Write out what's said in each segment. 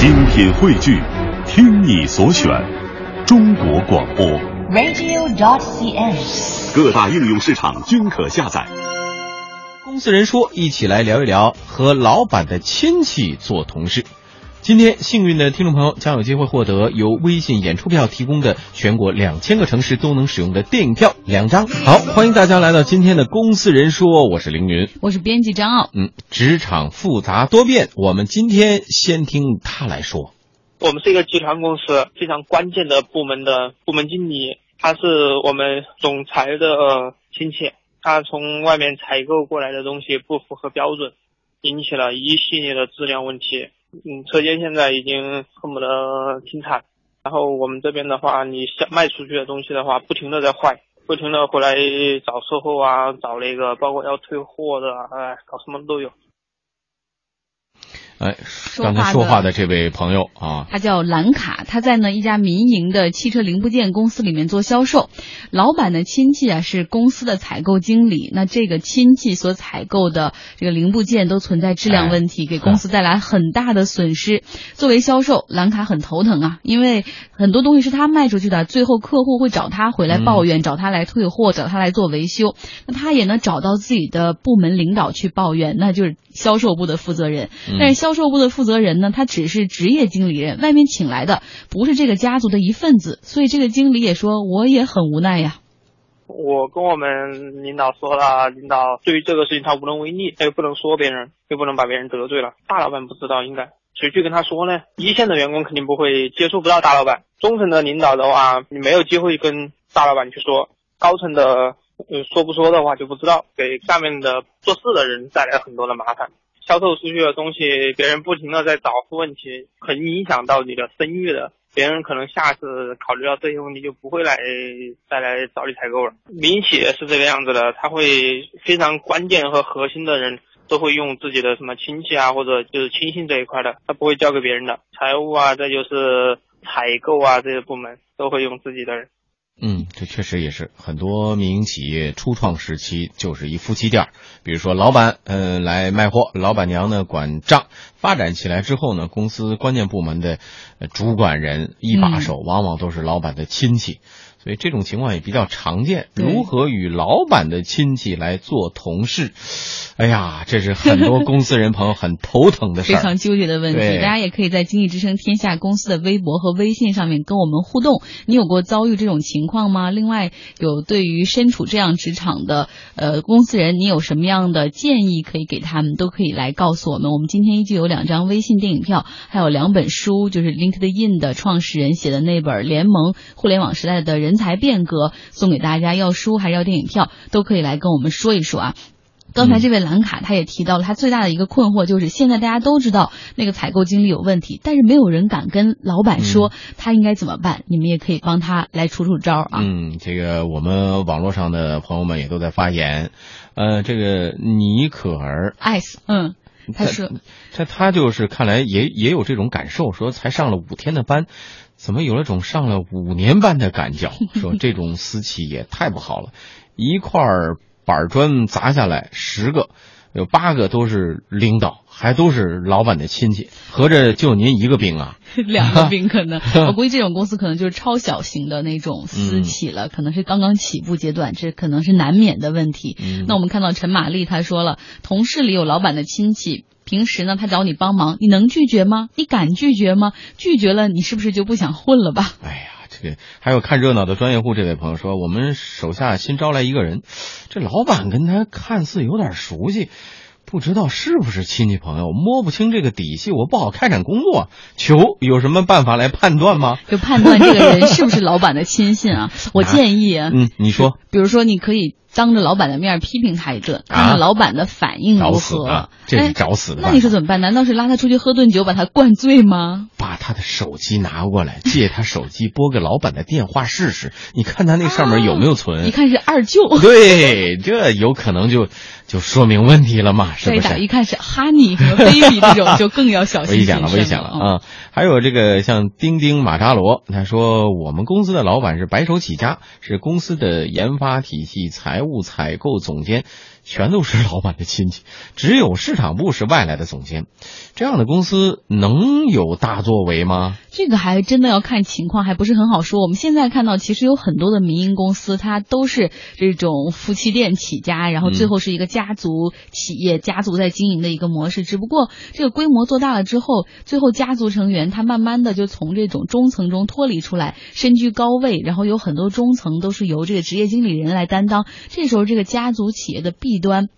精品汇聚，听你所选，中国广播。radio.cn。各大应用市场均可下载。公司人说，一起来聊一聊和老板的亲戚做同事。今天幸运的听众朋友将有机会获得由微信演出票提供的全国两千个城市都能使用的电影票两张。好，欢迎大家来到今天的公司人说，我是凌云。我是编辑张傲。嗯，职场复杂多变，我们今天先听他来说。我们是一个集团公司，非常关键的部门的部门经理，他是我们总裁的呃亲戚，他从外面采购过来的东西不符合标准，引起了一系列的质量问题。嗯，车间现在已经恨不得停产。然后我们这边的话，你想卖出去的东西的话，不停的在坏，不停的回来找售后啊，找那个包括要退货的，哎，搞什么都有。哎，刚才说话的这位朋友啊，他叫兰卡，他在呢一家民营的汽车零部件公司里面做销售。老板的亲戚啊是公司的采购经理，那这个亲戚所采购的这个零部件都存在质量问题，给公司带来很大的损失。作为销售，兰卡很头疼啊，因为很多东西是他卖出去的，最后客户会找他回来抱怨，找他来退货，找他来做维修。那他也能找到自己的部门领导去抱怨，那就是销售部的负责人。但是销销售部的负责人呢，他只是职业经理人，外面请来的，不是这个家族的一份子，所以这个经理也说，我也很无奈呀。我跟我们领导说了，领导对于这个事情他无能为力，他又不能说别人，又不能把别人得罪了。大老板不知道，应该谁去跟他说呢？一线的员工肯定不会接触不到大老板，中层的领导的话，你没有机会跟大老板去说，高层的说不说的话就不知道，给下面的做事的人带来很多的麻烦。销售出去的东西，别人不停的在找出问题，很影响到你的声誉的。别人可能下次考虑到这些问题，就不会来再来找你采购了。民企业是这个样子的，他会非常关键和核心的人都会用自己的什么亲戚啊，或者就是亲信这一块的，他不会交给别人的。财务啊，再就是采购啊这些部门都会用自己的人。嗯，这确实也是很多民营企业初创时期就是一夫妻店，比如说老板嗯、呃、来卖货，老板娘呢管账。发展起来之后呢，公司关键部门的主管人一把手往往都是老板的亲戚，所以这种情况也比较常见。如何与老板的亲戚来做同事？哎呀，这是很多公司人朋友很头疼的事儿，非常纠结的问题。大家也可以在经济之声天下公司的微博和微信上面跟我们互动。你有过遭遇这种情况吗？另外，有对于身处这样职场的呃公司人，你有什么样的建议可以给他们？都可以来告诉我们。我们今天依旧有两张微信电影票，还有两本书，就是 LinkedIn 的创始人写的那本《联盟互联网时代的人才变革》，送给大家。要书还是要电影票，都可以来跟我们说一说啊。刚才这位兰卡他也提到了，他最大的一个困惑就是，现在大家都知道那个采购经理有问题，但是没有人敢跟老板说他应该怎么办。你们也可以帮他来出出招啊。嗯，这个我们网络上的朋友们也都在发言。呃，这个尼可儿艾斯，嗯。他说：“他他就是看来也也有这种感受，说才上了五天的班，怎么有了种上了五年班的感觉？说这种私企也太不好了，一块板砖砸下来十个，有八个都是领导，还都是老板的亲戚，合着就您一个兵啊？两个兵可能，我估计这种公司可能就是超小型的那种私企了，嗯、可能是刚刚起步阶段，这可能是难免的问题。嗯、那我们看到陈玛丽她说了，同事里有老板的亲戚。”平时呢，他找你帮忙，你能拒绝吗？你敢拒绝吗？拒绝了，你是不是就不想混了吧？哎呀，对还有看热闹的专业户这位朋友说，我们手下新招来一个人，这老板跟他看似有点熟悉，不知道是不是亲戚朋友，摸不清这个底细，我不好开展工作。求有什么办法来判断吗？就判断这个人是不是 老板的亲信啊？我建议，啊、嗯，你说，比如说你可以。当着老板的面批评他一顿，看看老板的反应如何。啊、这是找死的、哎。那你说怎么办？难道是拉他出去喝顿酒，把他灌醉吗？把他的手机拿过来，借他手机拨个老板的电话试试，你看他那上面有没有存？啊、一看是二舅。对，这有可能就就说明问题了嘛，是不是？再打一看是 Honey 和 Baby 这种，就更要小心危险了，危险了啊！还有这个像丁丁马扎罗，他说我们公司的老板是白手起家，是公司的研发体系、财务、采购总监，全都是老板的亲戚，只有市场部是外来的总监，这样的公司能有大作为吗？这个还真的要看情况，还不是很好说。我们现在看到，其实有很多的民营公司，它都是这种夫妻店起家，然后最后是一个家族企业，家家族在经营的一个模式。只不过这个规模做大了之后，最后家族成员他慢慢的就从这种中层中脱离出来，身居高位，然后有很多中层都是由这个职业经理人来担当。这时候，这个家族企业的弊端。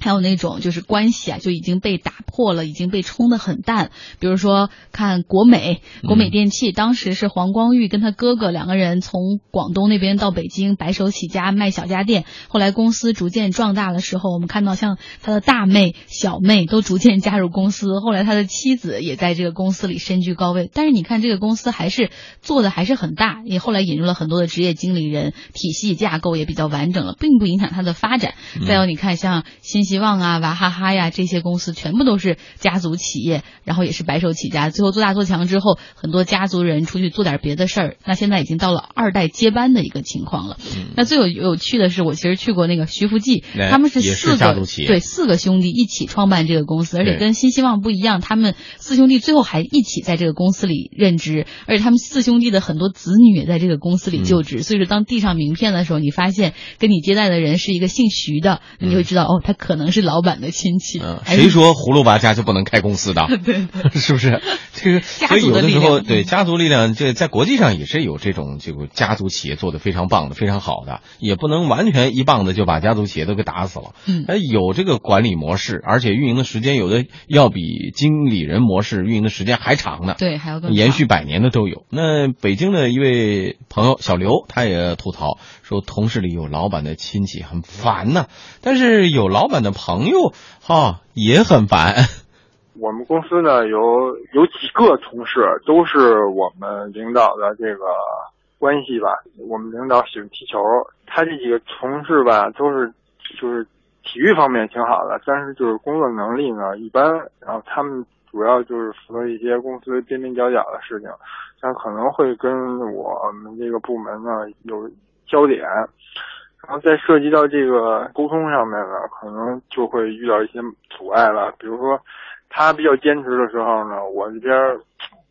还有那种就是关系啊，就已经被打破了，已经被冲得很淡。比如说，看国美、国美电器，当时是黄光裕跟他哥哥两个人从广东那边到北京白手起家卖小家电。后来公司逐渐壮大的时候，我们看到像他的大妹、小妹都逐渐加入公司。后来他的妻子也在这个公司里身居高位。但是你看这个公司还是做的还是很大，也后来引入了很多的职业经理人，体系架构也比较完整了，并不影响它的发展。再有你看像新。希望啊，娃哈哈呀，这些公司全部都是家族企业，然后也是白手起家，最后做大做强之后，很多家族人出去做点别的事儿，那现在已经到了二代接班的一个情况了。那最有有趣的是，我其实去过那个徐福记，他们是四个对四个兄弟一起创办这个公司，而且跟新希望不一样，他们四兄弟最后还一起在这个公司里任职，而且他们四兄弟的很多子女也在这个公司里就职，所以说当递上名片的时候，你发现跟你接待的人是一个姓徐的，你会知道哦，他可能。可能是老板的亲戚，嗯，谁说葫芦娃家就不能开公司的？对，是不是？这个所以有的时候，对家族力量，这在国际上也是有这种这个家族企业做的非常棒的、非常好的，也不能完全一棒子就把家族企业都给打死了。嗯，有这个管理模式，而且运营的时间有的要比经理人模式运营的时间还长呢。对，还要更延续百年的都有。那北京的一位朋友小刘，他也吐槽说，同事里有老板的亲戚很烦呐，但是有老板的。朋友哈也很烦。我们公司呢有有几个同事都是我们领导的这个关系吧。我们领导喜欢踢球，他这几个同事吧都是就是体育方面挺好的，但是就是工作能力呢一般。然后他们主要就是负责一些公司边边角角的事情，但可能会跟我们这个部门呢有焦点。然后再涉及到这个沟通上面呢，可能就会遇到一些阻碍了。比如说，他比较坚持的时候呢，我这边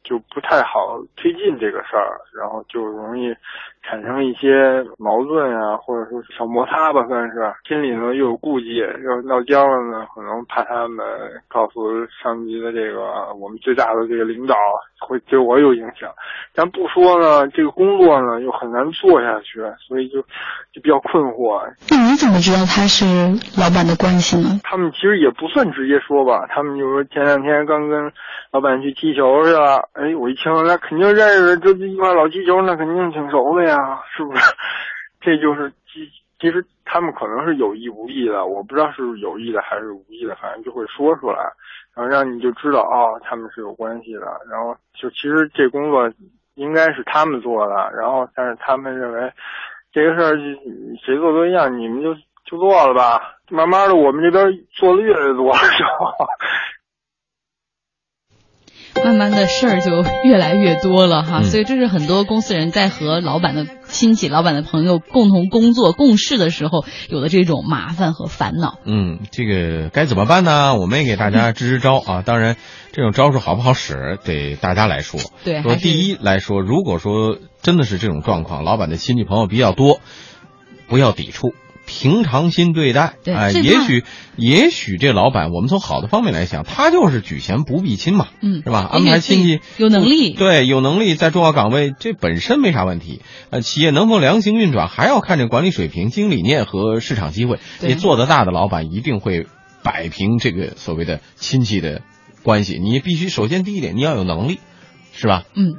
就不太好推进这个事儿，然后就容易。产生一些矛盾啊，或者说是小摩擦吧，算是心里呢又有顾忌，要闹僵了呢，可能怕他们告诉上级的这个我们最大的这个领导会对我有影响。但不说呢，这个工作呢又很难做下去，所以就就比较困惑。那你怎么知道他是老板的关系呢？他们其实也不算直接说吧，他们就说前两天刚跟老板去踢球去了。哎，我一听那肯定认识，这一块老踢球，那肯定挺熟的呀。呀，是不是？这就是其其实他们可能是有意无意的，我不知道是有意的还是无意的，反正就会说出来，然后让你就知道哦，他们是有关系的。然后就其实这工作应该是他们做的，然后但是他们认为这个事儿谁做都一样，你们就就做了吧。慢慢的，我们这边做的越来越多，是吧？慢慢的事儿就越来越多了哈，所以这是很多公司人在和老板的亲戚、老板的朋友共同工作、共事的时候有的这种麻烦和烦恼。嗯，这个该怎么办呢？我们也给大家支支招啊。当然，这种招数好不好使，得大家来说。对，说第一来说，如果说真的是这种状况，老板的亲戚朋友比较多，不要抵触。平常心对待，哎，也许也许这老板，我们从好的方面来想，他就是举贤不避亲嘛，嗯，是吧？安排亲戚有能力，对，有能力在重要岗位，这本身没啥问题。呃，企业能否良性运转，还要看这管理水平、经营理念和市场机会。你做得大的老板一定会摆平这个所谓的亲戚的关系。你必须首先第一点，你要有能力，是吧？嗯。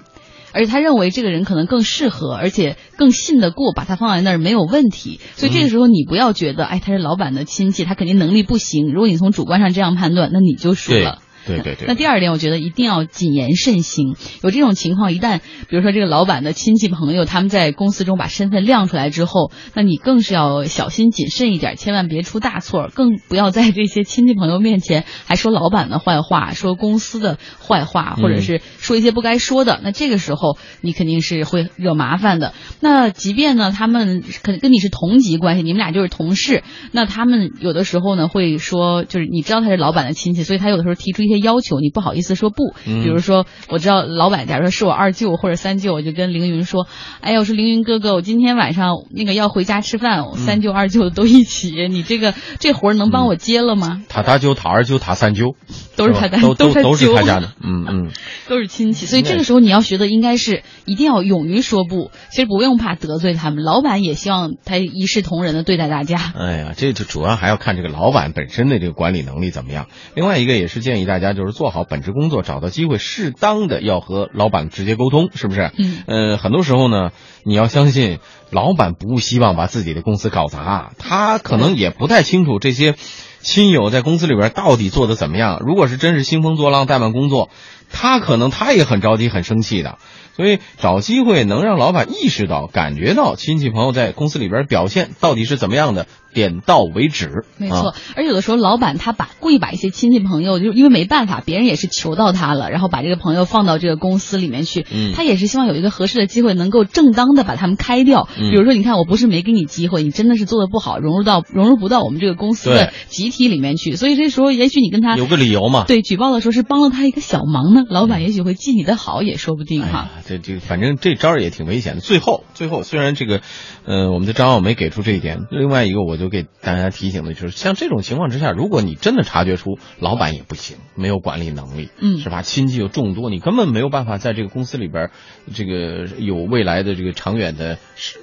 而且他认为这个人可能更适合，而且更信得过，把他放在那儿没有问题。所以这个时候你不要觉得，哎，他是老板的亲戚，他肯定能力不行。如果你从主观上这样判断，那你就输了。对对对。那第二点，我觉得一定要谨言慎行。有这种情况，一旦比如说这个老板的亲戚朋友他们在公司中把身份亮出来之后，那你更是要小心谨慎一点，千万别出大错，更不要在这些亲戚朋友面前还说老板的坏话，说公司的坏话，或者是说一些不该说的。那这个时候你肯定是会惹麻烦的。那即便呢，他们可跟你是同级关系，你们俩就是同事，那他们有的时候呢会说，就是你知道他是老板的亲戚，所以他有的时候提出一些要求，你不好意思说不。比如说，我知道老板假如说是我二舅或者三舅，我就跟凌云说，哎呀，我说凌云哥哥，我今天晚上那个要回家吃饭，三舅二舅都一起，你这个这活能帮我接了吗？他大舅、他二舅、他三舅，都是他的，都都都是他家的，嗯嗯，都是亲戚，所以这个时候你要学的应该是一定要勇于说不，其实不用怕得罪他们，老板也希望他一视同仁的对待大家。哎呀，这就主要还要看这个老板本身的这个管理能力怎么样。另外一个也是建议大家就是做好本职工作，找到机会适当的要和老板直接沟通，是不是？嗯，呃，很多时候呢，你要相信老板不希望把自己的公司搞砸，他可能也不太清楚这些亲友在公司里边到底做的怎么样。如果是真是兴风作浪、怠慢工作，他可能他也很着急、很生气的。所以找机会能让老板意识到、感觉到亲戚朋友在公司里边表现到底是怎么样的，点到为止。没错，而有的时候老板他把故意把一些亲戚朋友，就是因为没办法，别人也是求到他了，然后把这个朋友放到这个公司里面去，嗯他也是希望有一个合适的机会能够正当的把他们开掉。嗯比如说，你看我不是没给你机会，你真的是做的不好，融入到融入不到我们这个公司的集体里面去，所以这时候也许你跟他有个理由嘛。对举报的时候是帮了他一个小忙呢，老板也许会记你的好，也说不定哈。这这反正这招儿也挺危险的。最后，最后虽然这个，呃，我们的张奥没给出这一点，另外一个我就给大家提醒的就是，像这种情况之下，如果你真的察觉出老板也不行，没有管理能力，嗯是吧？亲戚又众多，你根本没有办法在这个公司里边儿，这个有未来的这个长远的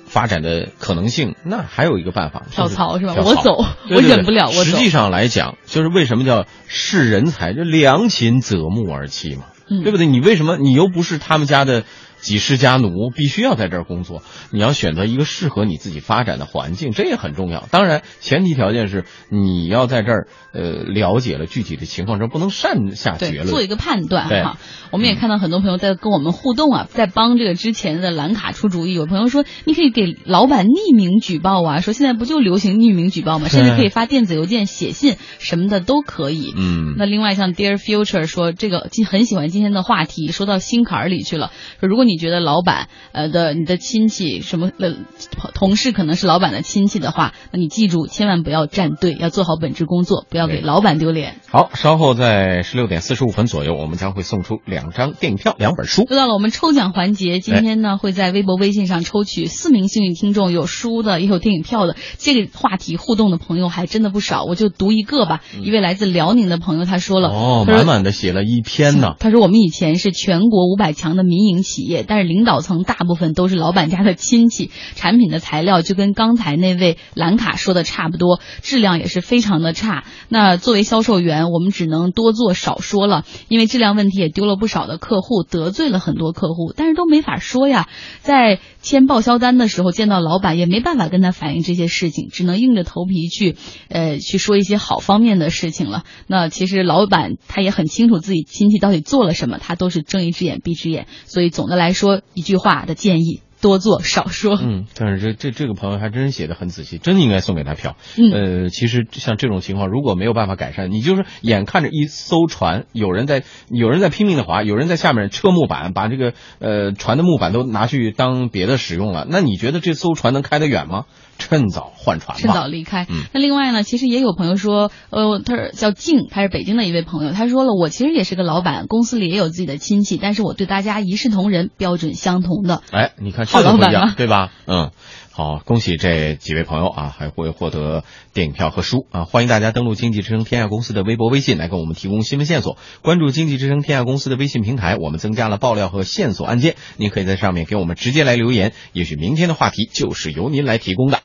发展的可能性。那还有一个办法，跳槽是吧我走我忍不了我走实际上来讲，就是为什么叫是人才，就良禽择木而栖嘛。嗯对不对？你为什么你又不是他们家的几世家奴，必须要在这儿工作？你要选择一个适合你自己发展的环境，这也很重要。当然，前提条件是你要在这儿呃了解了具体的情况之后，不能擅下结，论。做一个判断哈。我们也看到很多朋友在跟我们互动啊，在帮这个之前的蓝卡出主意。有朋友说，你可以给老板匿名举报啊，说现在不就流行匿名举报吗？甚至可以发电子邮件、写信什么的都可以。嗯那另外像 Dear Future 说，这个今很喜欢今天的话题，说到心坎儿里去了。说如果你觉得老板呃的你的亲戚什么呃同事可能是老板的亲戚的话，那你记住千万不要站队，要做好本职工作，不要给老板丢脸。好，稍后在十六点四十五分左右，我们将会送出两张电影票、两本书。又到了我们抽奖环节，今天呢会在微博、微信上抽取四名幸运听众，有书的，也有电影票的。这个话题互动的朋友还真的不少，我就读一个吧。一位来自辽宁的朋友他说了，哦，满满的写了一篇呢。他说：“我们以前是全国五百强的民营企业，但是领导层大部分都是老板家的亲戚，产品的材料就跟刚才那位兰卡说的差不多，质量也是非常的差。那作为销售员，我们只能多做少说了，因为质量问题也丢了不少的客户，得罪了很多客户，但是都没法说呀。在签报销单的时候见到老板，也没办法跟他反映这些事情，只能硬着头皮去，呃，去说一些好方面的事情了。那其实老板他也很清楚自己亲戚到底做了什么，他都是睁一只眼闭一只眼。所以总的来说，一句话的建议：多做少说。嗯，但是这这这个朋友还真写的很仔细，真应该送给他票。嗯呃，其实像这种情况，如果没有办法改善，你就是眼看着一艘船，有人在有人在拼命的划，有人在下面撤木板，把这个呃船的木板都拿去当别的使用了，那你觉得这艘船能开得远吗？趁早换船吧。趁早离开。嗯那另外呢，其实也有朋友说，呃，他是叫静，他是北京的一位朋友，他说了，我其实也是个老板，公司里也有自己的亲戚，但是我对大家一视同仁，标准相同的。哎，你看好这个不一样老板啊，对吧？嗯，好，恭喜这几位朋友啊，还会获得电影票和书啊！欢迎大家登录经济之声天下公司的微博、微信来给我们提供新闻线索。关注经济之声天下公司的微信平台，我们增加了爆料和线索案件，您可以在上面给我们直接来留言，也许明天的话题就是由您来提供的。